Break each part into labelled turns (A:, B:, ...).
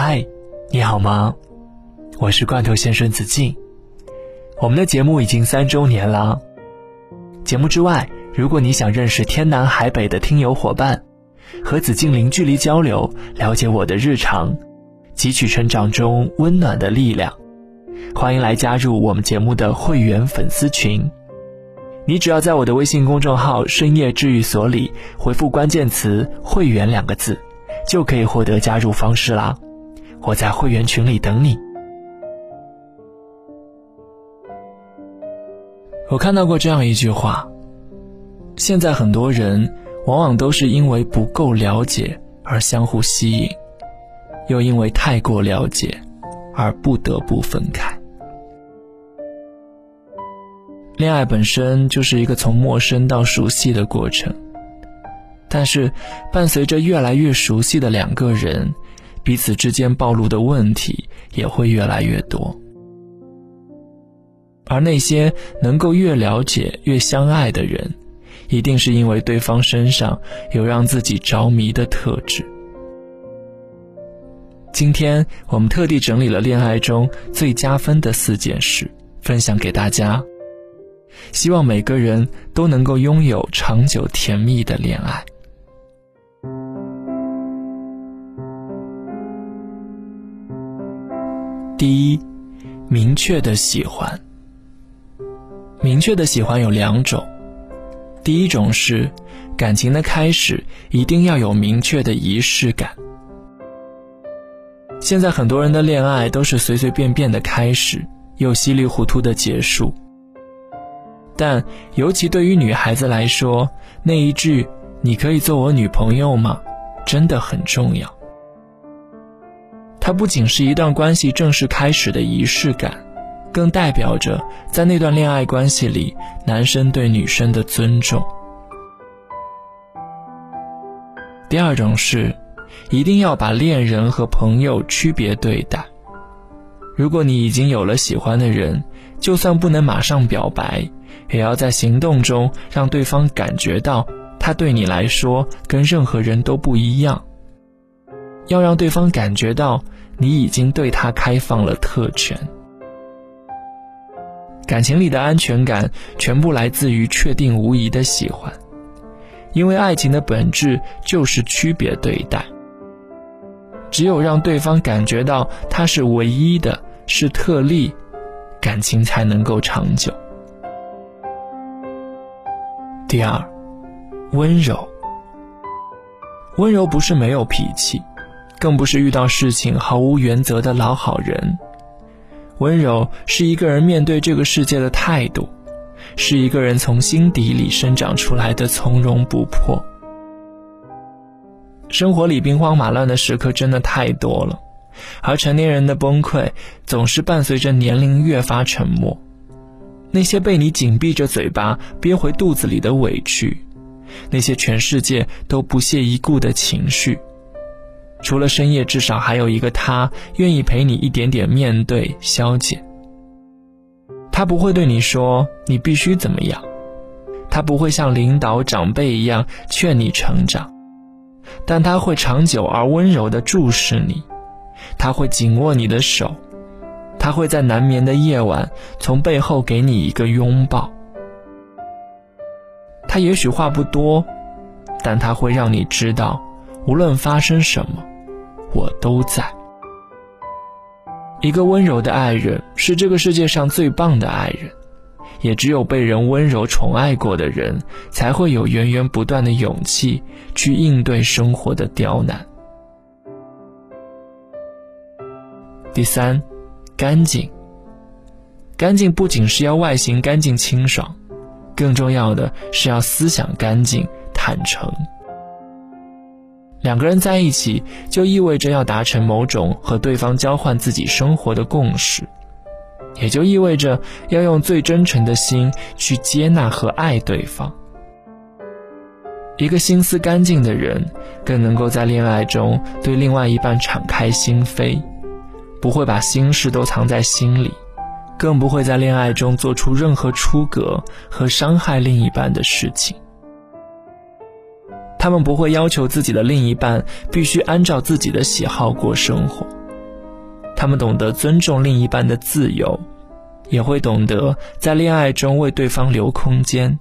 A: 嗨，你好吗？我是罐头先生子敬。我们的节目已经三周年了。节目之外，如果你想认识天南海北的听友伙伴，和子敬零距离交流，了解我的日常，汲取成长中温暖的力量，欢迎来加入我们节目的会员粉丝群。你只要在我的微信公众号“深夜治愈所”里回复关键词“会员”两个字，就可以获得加入方式啦。我在会员群里等你。我看到过这样一句话：现在很多人往往都是因为不够了解而相互吸引，又因为太过了解而不得不分开。恋爱本身就是一个从陌生到熟悉的过程，但是伴随着越来越熟悉的两个人，彼此之间暴露的问题也会越来越多。而那些能够越了解越相爱的人，一定是因为对方身上有让自己着迷的特质。今天我们特地整理了恋爱中最加分的四件事，分享给大家。希望每个人都能够拥有长久甜蜜的恋爱。第一，明确的喜欢。明确的喜欢有两种，第一种是感情的开始一定要有明确的仪式感。现在很多人的恋爱都是随随便便的开始，又稀里糊涂的结束。但尤其对于女孩子来说，那一句“你可以做我女朋友吗”，真的很重要。它不仅是一段关系正式开始的仪式感，更代表着在那段恋爱关系里，男生对女生的尊重。第二种是，一定要把恋人和朋友区别对待。如果你已经有了喜欢的人，就算不能马上表白。也要在行动中让对方感觉到，他对你来说跟任何人都不一样。要让对方感觉到你已经对他开放了特权。感情里的安全感全部来自于确定无疑的喜欢，因为爱情的本质就是区别对待。只有让对方感觉到他是唯一的，是特例，感情才能够长久。第二，温柔。温柔不是没有脾气，更不是遇到事情毫无原则的老好人。温柔是一个人面对这个世界的态度，是一个人从心底里生长出来的从容不迫。生活里兵荒马乱的时刻真的太多了，而成年人的崩溃总是伴随着年龄越发沉默。那些被你紧闭着嘴巴憋回肚子里的委屈，那些全世界都不屑一顾的情绪，除了深夜，至少还有一个他愿意陪你一点点面对消解。他不会对你说你必须怎么样，他不会像领导长辈一样劝你成长，但他会长久而温柔地注视你，他会紧握你的手。他会在难眠的夜晚从背后给你一个拥抱。他也许话不多，但他会让你知道，无论发生什么，我都在。一个温柔的爱人是这个世界上最棒的爱人，也只有被人温柔宠爱过的人，才会有源源不断的勇气去应对生活的刁难。第三。干净，干净不仅是要外形干净清爽，更重要的是要思想干净坦诚。两个人在一起，就意味着要达成某种和对方交换自己生活的共识，也就意味着要用最真诚的心去接纳和爱对方。一个心思干净的人，更能够在恋爱中对另外一半敞开心扉。不会把心事都藏在心里，更不会在恋爱中做出任何出格和伤害另一半的事情。他们不会要求自己的另一半必须按照自己的喜好过生活，他们懂得尊重另一半的自由，也会懂得在恋爱中为对方留空间。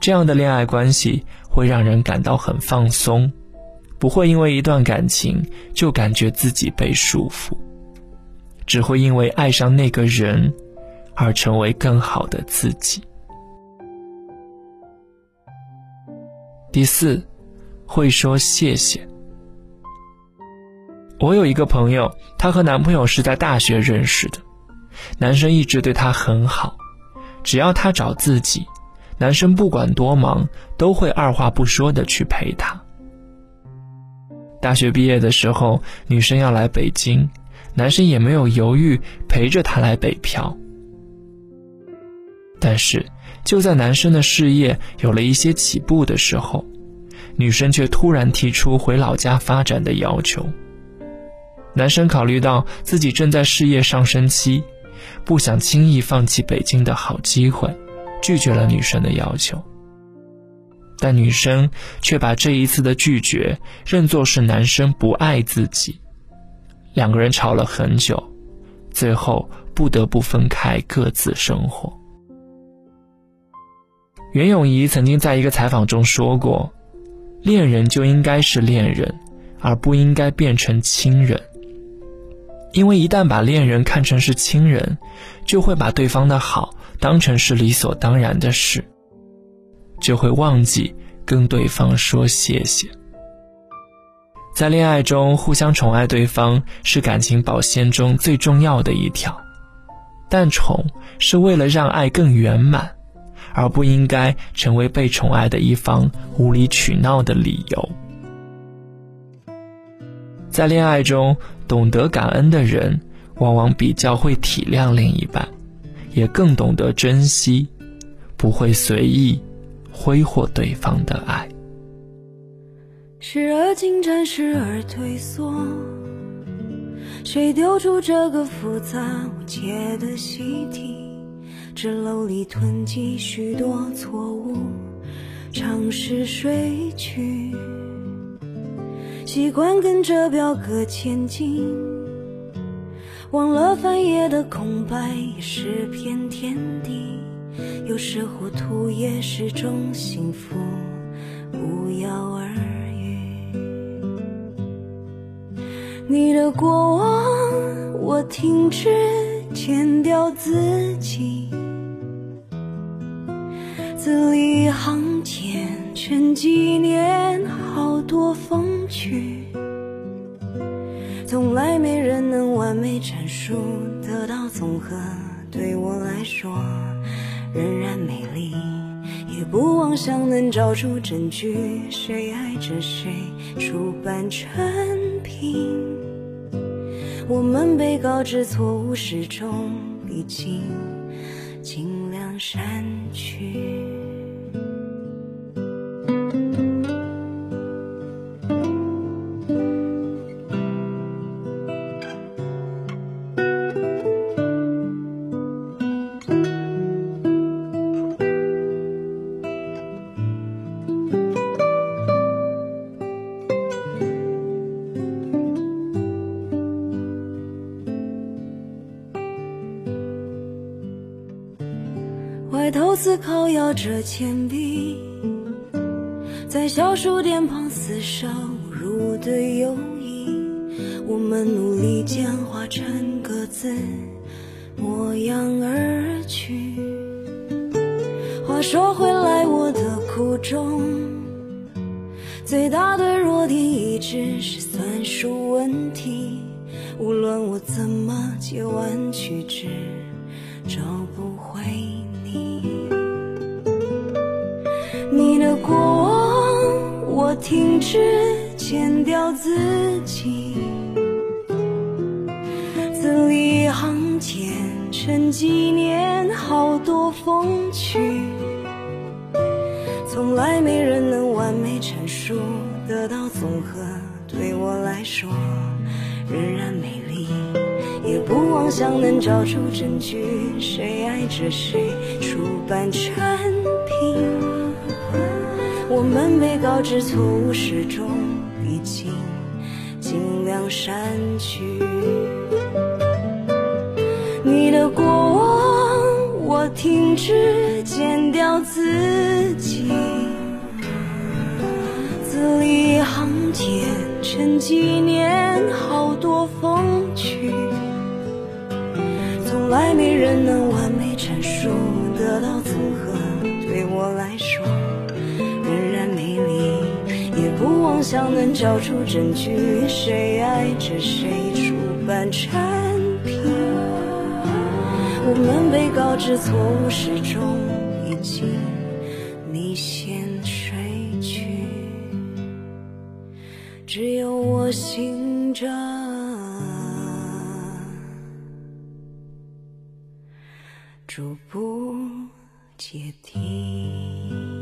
A: 这样的恋爱关系会让人感到很放松，不会因为一段感情就感觉自己被束缚，只会因为爱上那个人而成为更好的自己。第四，会说谢谢。我有一个朋友，她和男朋友是在大学认识的，男生一直对她很好，只要她找自己，男生不管多忙都会二话不说的去陪她。大学毕业的时候，女生要来北京，男生也没有犹豫，陪着她来北漂。但是就在男生的事业有了一些起步的时候，女生却突然提出回老家发展的要求。男生考虑到自己正在事业上升期，不想轻易放弃北京的好机会，拒绝了女生的要求。但女生却把这一次的拒绝认作是男生不爱自己，两个人吵了很久，最后不得不分开各自生活。袁咏仪曾经在一个采访中说过：“恋人就应该是恋人，而不应该变成亲人。”因为一旦把恋人看成是亲人，就会把对方的好当成是理所当然的事，就会忘记跟对方说谢谢。在恋爱中，互相宠爱对方是感情保鲜中最重要的一条，但宠是为了让爱更圆满，而不应该成为被宠爱的一方无理取闹的理由。在恋爱中，懂得感恩的人，往往比较会体谅另一半，也更懂得珍惜，不会随意挥霍对方的爱。
B: 时而进展，时而退缩，谁丢出这个复杂无解的习题？纸篓里囤积许多错误，尝试睡去。习惯跟着表格前进，忘了翻页的空白也是片天地。有时糊涂也是种幸福，不药而愈。你的过往，我停止剪掉自己，字里行间全纪念好多风。趣，从来没人能完美阐述得到总和。对我来说，仍然美丽，也不妄想能找出证据。谁爱着谁，出版成品，我们被告知错误始终必经，尽量删去。头思考，摇着铅笔，在小数点旁厮杀侮辱的友谊。我们努力简化成各自模样而去。话说回来，我的苦衷，最大的弱点一直是算术问题。无论我怎么借弯曲直，找停止剪掉自己，字里行间成纪念好多风趣。从来没人能完美阐述得到综合，对我来说仍然美丽，也不妄想能找出证据。谁爱着谁，出版成品。我们被告知错误始终已经，尽量删去你。的过往，我停止剪掉自己，字里行间沉几年，好多风趣，从来没人能完美阐述得到综合，对我来想能交出证据，谁爱着谁出版产品，我们被告知错误始终已经你先睡去，只有我醒着，逐步解体。